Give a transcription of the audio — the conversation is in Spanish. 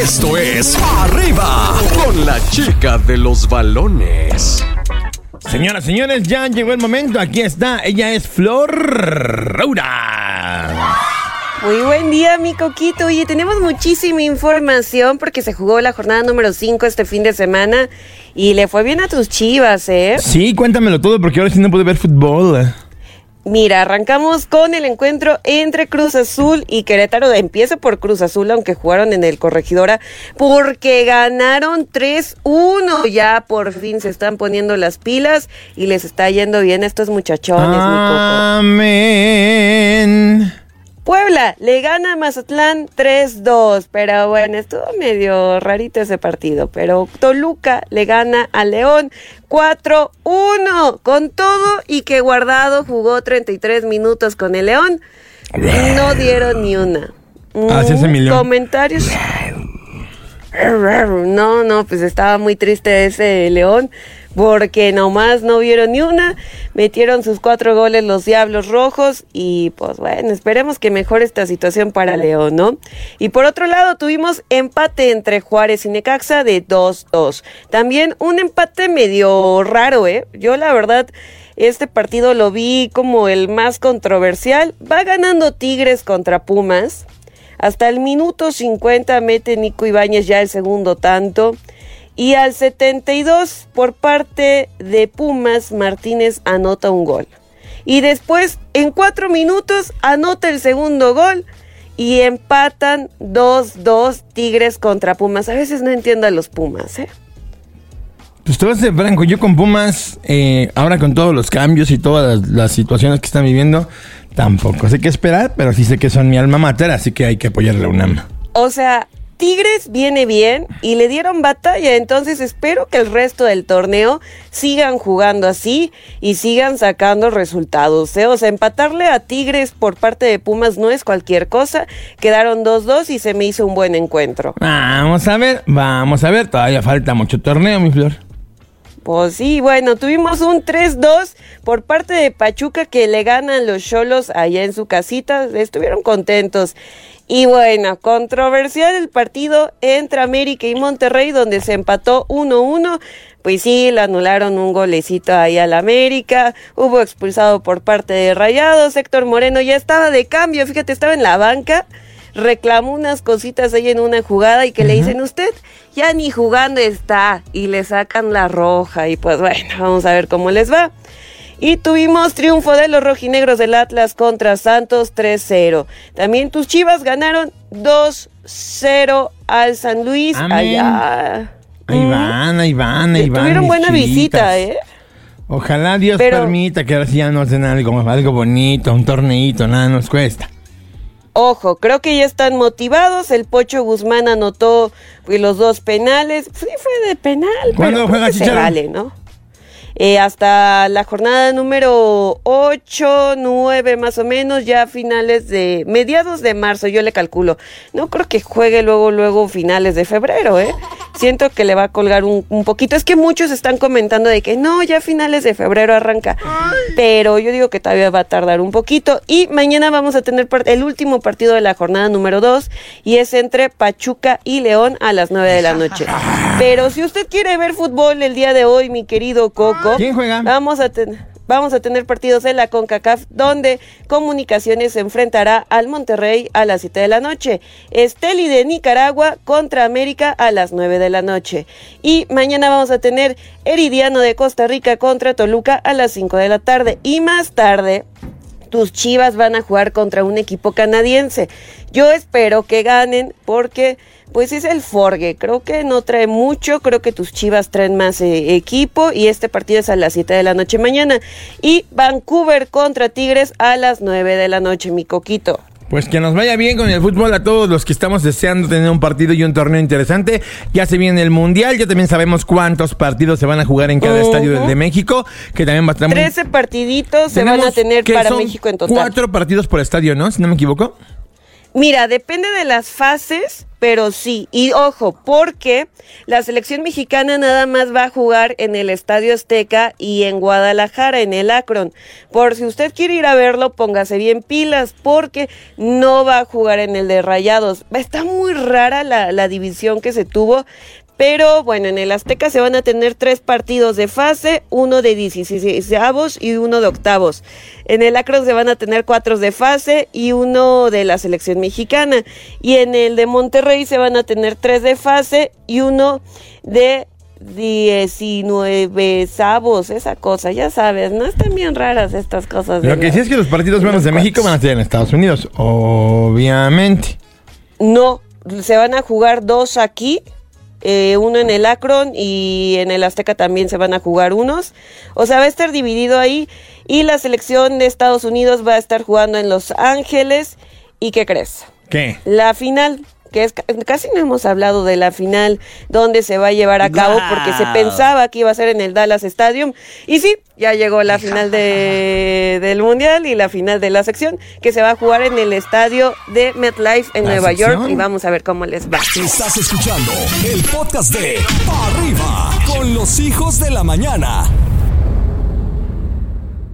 Esto es Arriba con la chica de los balones. Señoras, señores, ya llegó el momento. Aquí está. Ella es Flor Raura. Muy buen día, mi coquito. Oye, tenemos muchísima información porque se jugó la jornada número 5 este fin de semana y le fue bien a tus chivas, ¿eh? Sí, cuéntamelo todo porque ahora sí no pude ver fútbol. Mira, arrancamos con el encuentro entre Cruz Azul y Querétaro. Empieza por Cruz Azul, aunque jugaron en el Corregidora, porque ganaron 3-1. Ya por fin se están poniendo las pilas y les está yendo bien a estos muchachones, mi coco. Puebla le gana a Mazatlán 3-2, pero bueno, estuvo medio rarito ese partido, pero Toluca le gana a León 4-1 con todo y que Guardado jugó 33 minutos con el León. No dieron ni una. Así es, Mm, Emilio. Comentarios. No, no, pues estaba muy triste ese León porque nomás no vieron ni una, metieron sus cuatro goles los Diablos Rojos y pues bueno, esperemos que mejore esta situación para León, ¿no? Y por otro lado tuvimos empate entre Juárez y Necaxa de 2-2. También un empate medio raro, ¿eh? Yo la verdad... Este partido lo vi como el más controversial. Va ganando Tigres contra Pumas. Hasta el minuto 50 mete Nico Ibáñez ya el segundo tanto. Y al 72 por parte de Pumas, Martínez anota un gol. Y después, en cuatro minutos, anota el segundo gol. Y empatan 2-2 Tigres contra Pumas. A veces no entiendo a los Pumas, ¿eh? Pues te vas a ser franco, yo con Pumas, eh, ahora con todos los cambios y todas las, las situaciones que están viviendo, tampoco sé qué esperar, pero sí sé que son mi alma mater, así que hay que apoyarle a UNAM. O sea, Tigres viene bien y le dieron batalla, entonces espero que el resto del torneo sigan jugando así y sigan sacando resultados. ¿eh? O sea, empatarle a Tigres por parte de Pumas no es cualquier cosa. Quedaron 2-2 y se me hizo un buen encuentro. Vamos a ver, vamos a ver, todavía falta mucho torneo, mi flor. Pues sí, bueno, tuvimos un 3-2 por parte de Pachuca que le ganan los Cholos allá en su casita. Estuvieron contentos. Y bueno, controversial el partido entre América y Monterrey, donde se empató 1-1. Pues sí, le anularon un golecito ahí al América. Hubo expulsado por parte de Rayados. Héctor Moreno ya estaba de cambio, fíjate, estaba en la banca. Reclamó unas cositas ahí en una jugada y que le dicen, usted ya ni jugando está. Y le sacan la roja. Y pues bueno, vamos a ver cómo les va. Y tuvimos triunfo de los rojinegros del Atlas contra Santos 3-0. También tus chivas ganaron 2-0 al San Luis. Amén. Allá. Ahí van, ahí van, ahí van. Tuvieron buena chivitas. visita, ¿eh? Ojalá Dios Pero- permita que ahora sí ya nos den algo, algo bonito, un torneito, nada nos cuesta. Ojo, creo que ya están motivados. El Pocho Guzmán anotó pues, los dos penales. Sí, fue de penal. ¿Cuándo pero juega se vale, ¿no? Eh, hasta la jornada número 8, 9 más o menos, ya finales de mediados de marzo, yo le calculo. No creo que juegue luego, luego finales de febrero, ¿eh? Siento que le va a colgar un, un poquito. Es que muchos están comentando de que no, ya finales de febrero arranca. Pero yo digo que todavía va a tardar un poquito. Y mañana vamos a tener el último partido de la jornada número 2 y es entre Pachuca y León a las 9 de la noche. Pero si usted quiere ver fútbol el día de hoy, mi querido Coco, ¿Quién juega? Vamos a tener. Vamos a tener partidos en la CONCACAF donde Comunicaciones se enfrentará al Monterrey a las 7 de la noche. Esteli de Nicaragua contra América a las 9 de la noche. Y mañana vamos a tener Heridiano de Costa Rica contra Toluca a las 5 de la tarde. Y más tarde, tus Chivas van a jugar contra un equipo canadiense. Yo espero que ganen porque pues es el Forge. Creo que no trae mucho, creo que tus Chivas traen más eh, equipo y este partido es a las 7 de la noche mañana. Y Vancouver contra Tigres a las 9 de la noche, mi coquito. Pues que nos vaya bien con el fútbol a todos los que estamos deseando tener un partido y un torneo interesante. Ya se viene el Mundial, ya también sabemos cuántos partidos se van a jugar en cada estadio de México, que también va a estar muy... 13 partiditos se van a tener para México en total. Cuatro partidos por estadio, ¿no? Si no me equivoco. Mira, depende de las fases, pero sí. Y ojo, porque la selección mexicana nada más va a jugar en el Estadio Azteca y en Guadalajara, en el Akron. Por si usted quiere ir a verlo, póngase bien pilas, porque no va a jugar en el de Rayados. Está muy rara la, la división que se tuvo, pero bueno, en el Azteca se van a tener tres partidos de fase, uno de 16 y uno de octavos. En el Acron se van a tener cuatro de fase y uno de la selección mexicana. Y en el de Monterrey se van a tener tres de fase y uno de 19 sabos, esa cosa, ya sabes, no están bien raras estas cosas. Lo que sí es que los partidos buenos de México van a ser en Estados Unidos, obviamente. No, se van a jugar dos aquí eh, uno en el Akron y en el Azteca también se van a jugar unos. O sea, va a estar dividido ahí y la selección de Estados Unidos va a estar jugando en Los Ángeles. ¿Y qué crees? ¿Qué? La final que es casi no hemos hablado de la final donde se va a llevar a cabo porque se pensaba que iba a ser en el Dallas Stadium y sí, ya llegó la final de, del mundial y la final de la sección que se va a jugar en el estadio de MetLife en Nueva York y vamos a ver cómo les va. Estás escuchando el podcast de Arriba con los hijos de la mañana.